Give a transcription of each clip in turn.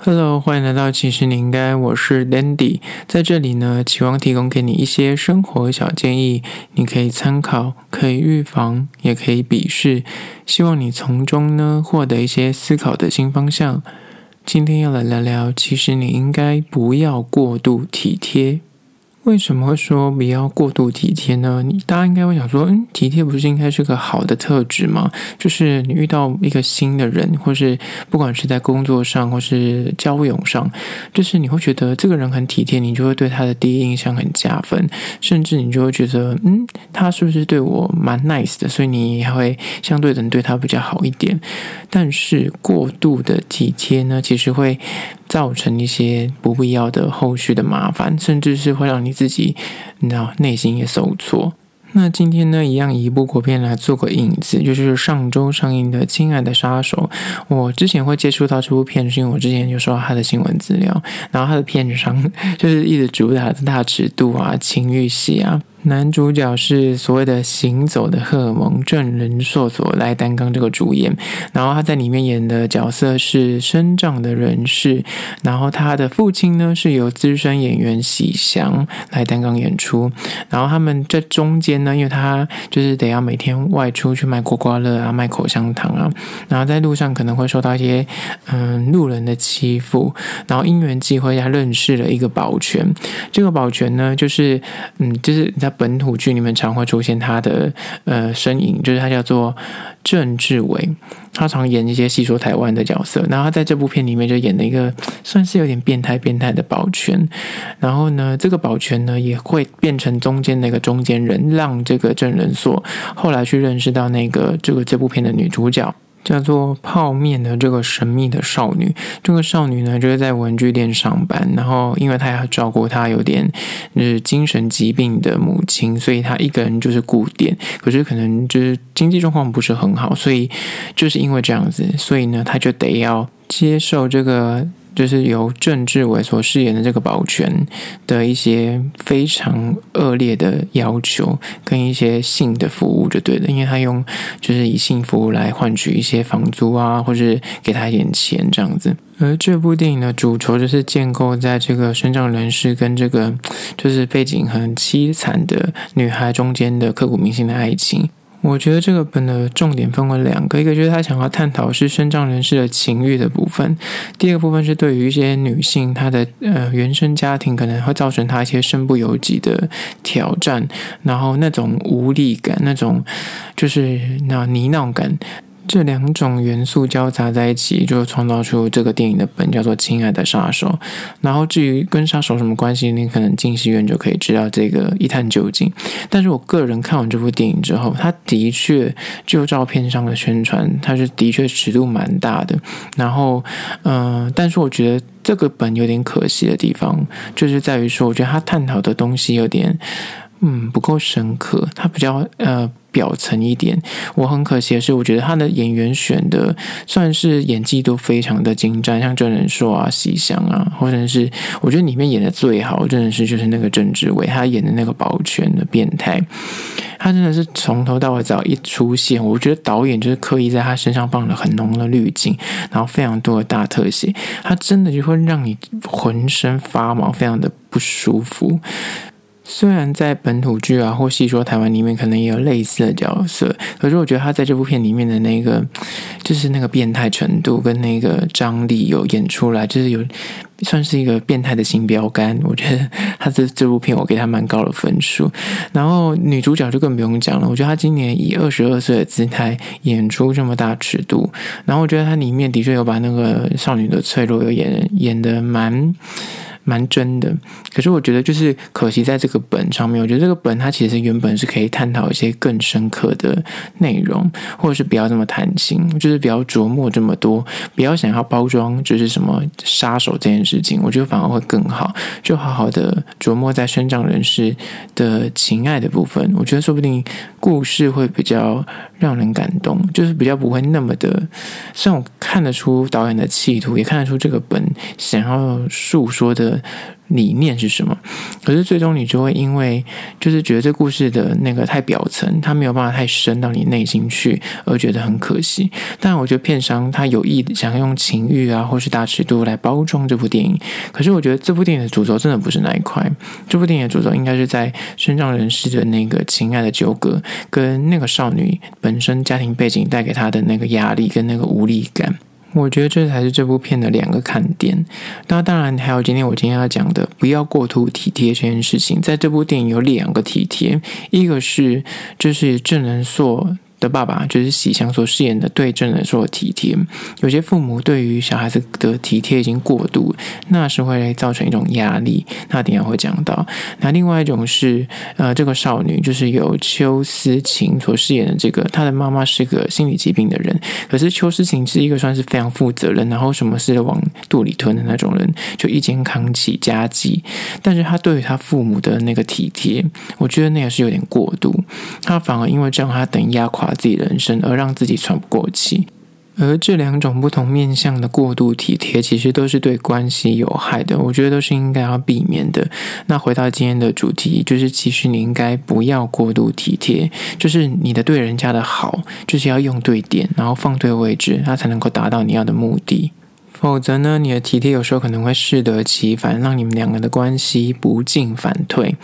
Hello，欢迎来到其实你应该，我是 Dandy，在这里呢，期望提供给你一些生活小建议，你可以参考，可以预防，也可以鄙视，希望你从中呢获得一些思考的新方向。今天要来聊聊，其实你应该不要过度体贴。为什么会说不要过度体贴呢？你大家应该会想说，嗯，体贴不是应该是个好的特质吗？就是你遇到一个新的人，或是不管是在工作上，或是交友上，就是你会觉得这个人很体贴，你就会对他的第一印象很加分，甚至你就会觉得，嗯，他是不是对我蛮 nice 的？所以你还会相对的对他比较好一点。但是过度的体贴呢，其实会造成一些不必要的后续的麻烦，甚至是会让你自己，你知道，内心也受挫。那今天呢，一样以一部国片来做个引子，就是上周上映的《亲爱的杀手》。我之前会接触到这部片，是因为我之前就收到他的新闻资料，然后他的片商 就是一直主打的大尺度啊、情欲戏啊。男主角是所谓的行走的荷尔蒙郑人硕所来担纲这个主演，然后他在里面演的角色是身障的人士，然后他的父亲呢是由资深演员喜祥来担纲演出，然后他们在中间呢，因为他就是得要每天外出去卖刮刮乐啊、卖口香糖啊，然后在路上可能会受到一些嗯路人的欺负，然后因缘际会下认识了一个保全，这个保全呢就是嗯就是。本土剧里面常会出现他的呃身影，就是他叫做郑志伟，他常演一些戏说台湾的角色。然后他在这部片里面就演了一个 算是有点变态变态的保全。然后呢，这个保全呢也会变成中间那个中间人，让这个郑人硕后来去认识到那个这个这部片的女主角。叫做泡面的这个神秘的少女，这个少女呢，就是在文具店上班，然后因为她要照顾她有点就是精神疾病的母亲，所以她一个人就是顾店，可是可能就是经济状况不是很好，所以就是因为这样子，所以呢，她就得要接受这个。就是由郑志伟所饰演的这个保全的一些非常恶劣的要求，跟一些性的服务就对了，因为他用就是以性服务来换取一些房租啊，或是给他一点钱这样子。而这部电影的主轴就是建构在这个身障人士跟这个就是背景很凄惨的女孩中间的刻骨铭心的爱情。我觉得这个本的重点分为两个，一个就是他想要探讨是身障人士的情欲的部分，第二个部分是对于一些女性她的呃原生家庭可能会造成她一些身不由己的挑战，然后那种无力感，那种就是那呢喃感。这两种元素交杂在一起，就创造出这个电影的本，叫做《亲爱的杀手》。然后至于跟杀手什么关系，你可能进戏院就可以知道这个一探究竟。但是我个人看完这部电影之后，它的确就照片上的宣传，它是的确尺度蛮大的。然后，嗯、但是我觉得这个本有点可惜的地方，就是在于说，我觉得它探讨的东西有点，嗯，不够深刻。它比较，呃。表层一点，我很可惜的是，我觉得他的演员选的算是演技都非常的精湛，像郑仁硕啊、喜祥啊，或者是我觉得里面演的最好，真的是就是那个郑志伟，他演的那个保全的变态，他真的是从头到尾只要一出现，我觉得导演就是刻意在他身上放了很浓的滤镜，然后非常多的大特写，他真的就会让你浑身发毛，非常的不舒服。虽然在本土剧啊或戏说台湾里面可能也有类似的角色，可是我觉得他在这部片里面的那个就是那个变态程度跟那个张力有演出来，就是有算是一个变态的新标杆。我觉得他这这部片我给他蛮高的分数。然后女主角就更不用讲了，我觉得她今年以二十二岁的姿态演出这么大尺度，然后我觉得她里面的确有把那个少女的脆弱有演演得蛮。蛮真的，可是我觉得就是可惜在这个本上面，我觉得这个本它其实原本是可以探讨一些更深刻的内容，或者是不要这么贪心，就是不要琢磨这么多，不要想要包装就是什么杀手这件事情，我觉得反而会更好，就好好的琢磨在生长人士的情爱的部分，我觉得说不定故事会比较让人感动，就是比较不会那么的，虽然我看得出导演的企图，也看得出这个本想要诉说的。理念是什么。可是最终你就会因为就是觉得这故事的那个太表层，它没有办法太深到你内心去，而觉得很可惜。但我觉得片商他有意想要用情欲啊，或是大尺度来包装这部电影。可是我觉得这部电影的主轴真的不是那一块，这部电影的主轴应该是在身障人士的那个情爱的纠葛，跟那个少女本身家庭背景带给她的那个压力跟那个无力感。我觉得这才是这部片的两个看点。那当然还有今天我今天要讲的，不要过度体贴这件事情，在这部电影有两个体贴，一个是就是郑能硕。的爸爸就是喜祥所饰演的，对郑人硕的体贴。有些父母对于小孩子的体贴已经过度，那是会造成一种压力。那等下会讲到。那另外一种是，呃，这个少女就是由邱思琴所饰演的这个，她的妈妈是个心理疾病的人。可是邱思琴是一个算是非常负责任，然后什么事都往肚里吞的那种人，就一肩扛起家计。但是她对于她父母的那个体贴，我觉得那个是有点过度。她反而因为这样，她等于压垮。把自己人生，而让自己喘不过气，而这两种不同面向的过度体贴，其实都是对关系有害的。我觉得都是应该要避免的。那回到今天的主题，就是其实你应该不要过度体贴，就是你的对人家的好，就是要用对点，然后放对位置，它才能够达到你要的目的。否则呢，你的体贴有时候可能会适得其反，让你们两个的关系不进反退。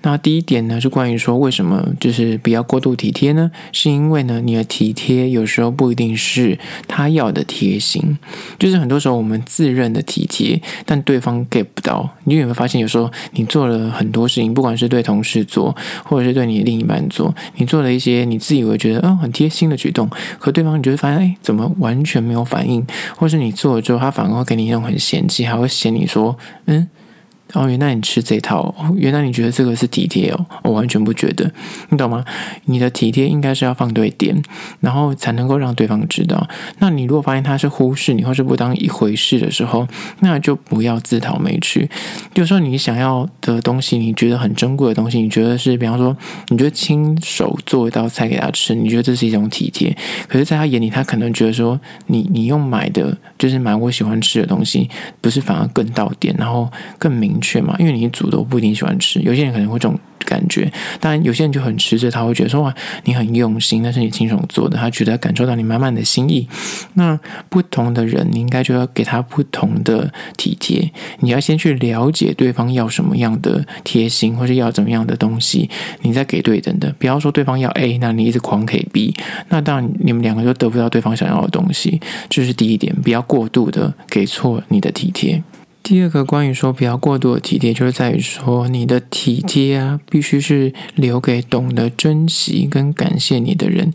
那第一点呢，是关于说为什么就是不要过度体贴呢？是因为呢，你的体贴有时候不一定是他要的贴心，就是很多时候我们自认的体贴，但对方 get 不到。你有没有发现，有时候你做了很多事情，不管是对同事做，或者是对你的另一半做，你做了一些你自以为觉得嗯很贴心的举动，可对方你就会发现，哎，怎么完全没有反应，或是你做了之后。他反而会给你一种很嫌弃，还会嫌你说，嗯。哦，原来你吃这套，原来你觉得这个是体贴哦，我完全不觉得，你懂吗？你的体贴应该是要放对点，然后才能够让对方知道。那你如果发现他是忽视你或是不当一回事的时候，那就不要自讨没趣。就说你想要的东西，你觉得很珍贵的东西，你觉得是，比方说，你觉得亲手做一道菜给他吃，你觉得这是一种体贴。可是，在他眼里，他可能觉得说，你你用买的，就是买我喜欢吃的东西，不是反而更到点，然后更明。确嘛，因为你煮的我不一定喜欢吃，有些人可能会这种感觉，当然有些人就很吃这套，他会觉得说哇，你很用心，那是你亲手做的，他觉得感受到你满满的心意。那不同的人，你应该就要给他不同的体贴，你要先去了解对方要什么样的贴心，或者要怎么样的东西，你再给对等的。不要说对方要 A，那你一直狂给 B，那当然你们两个就得不到对方想要的东西。这是第一点，不要过度的给错你的体贴。第二个关于说不要过度的体贴，就是在于说你的体贴啊，必须是留给懂得珍惜跟感谢你的人，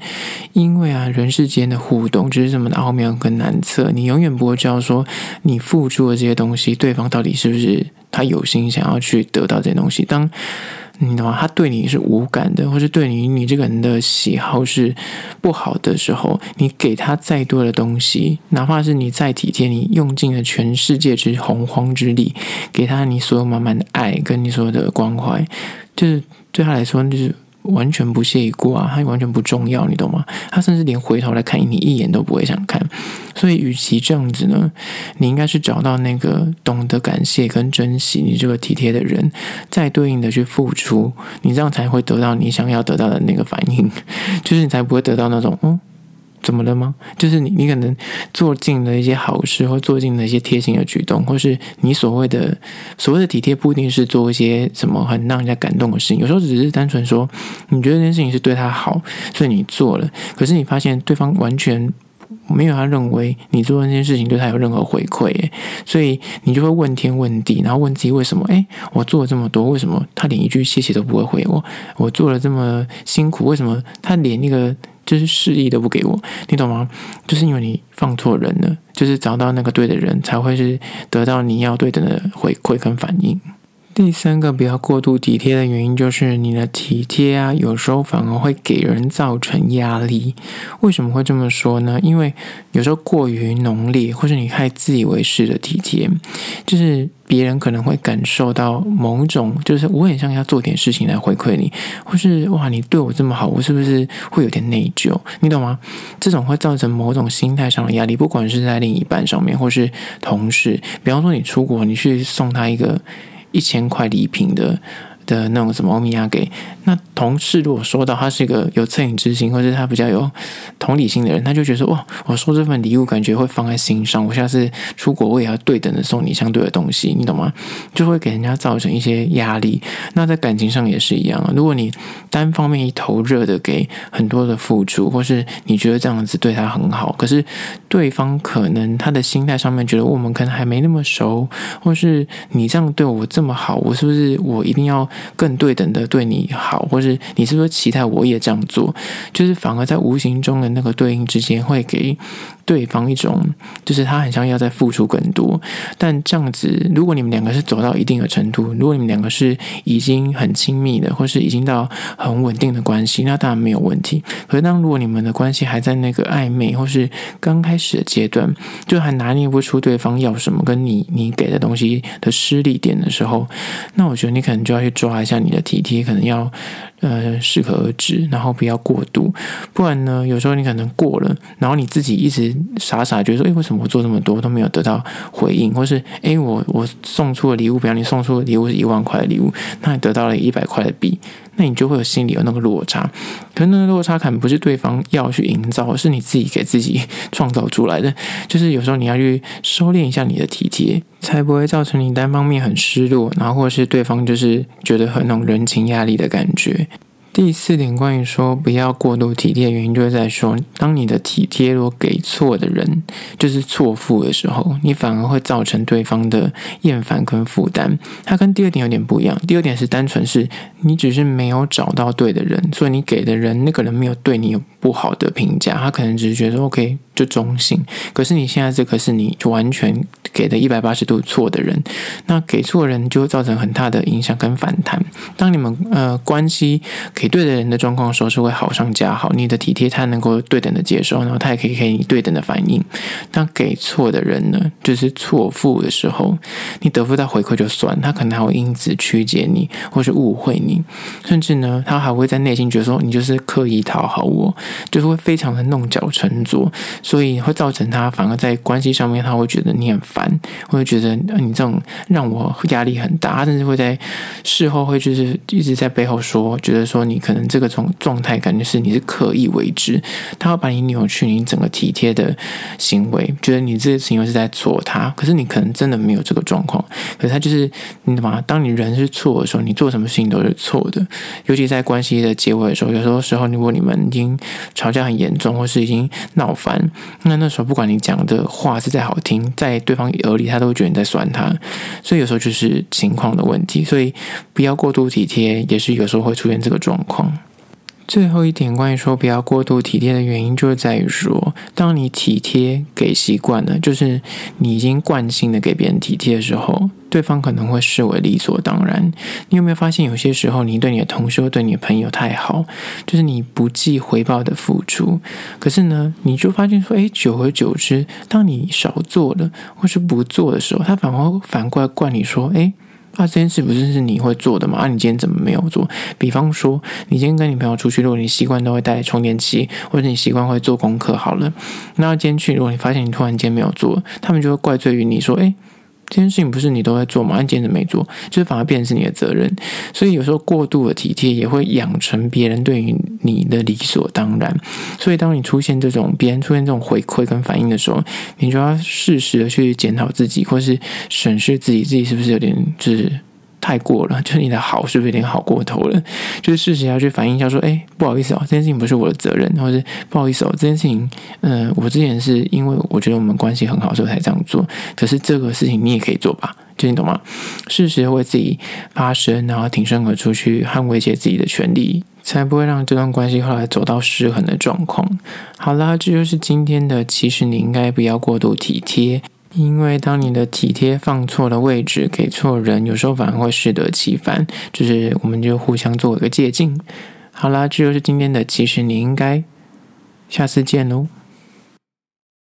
因为啊，人世间的互动就是这么的奥妙跟难测，你永远不会知道说你付出的这些东西，对方到底是不是他有心想要去得到这些东西。当你懂吗？他对你是无感的，或是对你你这个人的喜好是不好的时候，你给他再多的东西，哪怕是你再体贴，你用尽了全世界之洪荒之力，给他你所有满满的爱跟你所有的关怀，就是对他来说就是。完全不屑一顾啊，他完全不重要，你懂吗？他甚至连回头来看你一眼都不会想看。所以，与其这样子呢，你应该是找到那个懂得感谢跟珍惜你这个体贴的人，再对应的去付出，你这样才会得到你想要得到的那个反应，就是你才不会得到那种嗯。怎么了吗？就是你，你可能做尽了一些好事，或做尽了一些贴心的举动，或是你所谓的所谓的体贴，不一定是做一些什么很让人家感动的事情。有时候只是单纯说，你觉得这件事情是对他好，所以你做了。可是你发现对方完全没有他认为你做的那件事情对他有任何回馈，所以你就会问天问地，然后问自己为什么？诶，我做了这么多，为什么他连一句谢谢都不会回我？我做了这么辛苦，为什么他连那个？就是示意都不给我，你懂吗？就是因为你放错人了，就是找到那个对的人，才会是得到你要对等的回馈跟反应。第三个不要过度体贴的原因，就是你的体贴啊，有时候反而会给人造成压力。为什么会这么说呢？因为有时候过于浓烈，或是你太自以为是的体贴，就是别人可能会感受到某种，就是我很像要做点事情来回馈你，或是哇，你对我这么好，我是不是会有点内疚？你懂吗？这种会造成某种心态上的压力，不管是在另一半上面，或是同事。比方说，你出国，你去送他一个。一千块礼品的的那种什么欧米亚给。那同事如果说到他是一个有恻隐之心，或者他比较有同理心的人，他就觉得说哇，我收这份礼物感觉会放在心上，我下次出国我也要对等的送你相对的东西，你懂吗？就会给人家造成一些压力。那在感情上也是一样啊，如果你单方面一头热的给很多的付出，或是你觉得这样子对他很好，可是对方可能他的心态上面觉得我们可能还没那么熟，或是你这样对我这么好，我是不是我一定要更对等的对你好？或是你是不是期待我也这样做？就是反而在无形中的那个对应之间，会给对方一种，就是他很像要再付出更多。但这样子，如果你们两个是走到一定的程度，如果你们两个是已经很亲密的，或是已经到很稳定的关系，那当然没有问题。可是当如果你们的关系还在那个暧昧或是刚开始的阶段，就还拿捏不出对方要什么，跟你你给的东西的失力点的时候，那我觉得你可能就要去抓一下你的体贴，可能要。呃，适可而止，然后不要过度，不然呢，有时候你可能过了，然后你自己一直傻傻觉得说，诶，为什么我做这么多都没有得到回应，或是诶，我我送出的礼物，比方你送出的礼物是一万块的礼物，那你得到了一百块的币。那你就会有心里有那个落差，可是那个落差感不是对方要去营造，是你自己给自己 创造出来的。就是有时候你要去收敛一下你的体贴，才不会造成你单方面很失落，然后或者是对方就是觉得很那种人情压力的感觉。第四点，关于说不要过度体贴的原因，就是在说，当你的体贴如果给错的人，就是错付的时候，你反而会造成对方的厌烦跟负担。它跟第二点有点不一样。第二点是单纯是你只是没有找到对的人，所以你给的人那个人没有对你有不好的评价，他可能只是觉得 OK。就中性，可是你现在这个是你完全给的一百八十度错的人，那给错人就会造成很大的影响跟反弹。当你们呃关系给对的人的状况的时候，是会好上加好，你的体贴他能够对等的接受，然后他也可以给你对等的反应。当给错的人呢，就是错付的时候，你得不到回馈就算，他可能还会因此曲解你，或是误会你，甚至呢，他还会在内心觉得说你就是刻意讨好我，就是会非常的弄巧成拙。所以会造成他反而在关系上面，他会觉得你很烦，会觉得你这种让我压力很大，甚至会在事后会就是一直在背后说，觉得说你你可能这个状状态感觉是你是刻意为之，他会把你扭曲你整个体贴的行为，觉得你这个行为是在错他，可是你可能真的没有这个状况，可是他就是你懂吗？当你人是错的时候，你做什么事情都是错的，尤其在关系的结尾的时候，有时候时候如果你们已经吵架很严重，或是已经闹翻。那那时候，不管你讲的话是再好听，在对方耳里，他都会觉得你在酸他。所以有时候就是情况的问题，所以不要过度体贴，也是有时候会出现这个状况。最后一点，关于说不要过度体贴的原因，就是在于说，当你体贴给习惯了，就是你已经惯性的给别人体贴的时候，对方可能会视为理所当然。你有没有发现，有些时候你对你的同事或对你的朋友太好，就是你不计回报的付出，可是呢，你就发现说，诶，久而久之，当你少做了或是不做的时候，他反而反过来怪你说，诶。啊，这件事不是是你会做的吗？啊，你今天怎么没有做？比方说，你今天跟你朋友出去，如果你习惯都会带充电器，或者你习惯会做功课，好了，那今天去，如果你发现你突然间没有做，他们就会怪罪于你说，诶。这件事情不是你都在做吗？你坚持没做？就是反而变成是你的责任。所以有时候过度的体贴也会养成别人对于你的理所当然。所以当你出现这种别人出现这种回馈跟反应的时候，你就要适时的去检讨自己，或是审视自己，自己是不是有点就是。太过了，就是你的好是不是有点好过头了？就是适时要去反映一下，说，哎，不好意思哦，这件事情不是我的责任，或者是不好意思哦，这件事情，嗯、我之前是因为我觉得我们关系很好，所以才这样做。可是这个事情你也可以做吧？就你懂吗？适时为自己发声，然后挺身而出去捍卫一些自己的权利，才不会让这段关系后来走到失衡的状况。好啦，这就是今天的，其实你应该不要过度体贴。因为当你的体贴放错了位置，给错人，有时候反而会适得其反。就是我们就互相做一个借镜。好啦，这就是今天的，其实你应该下次见喽。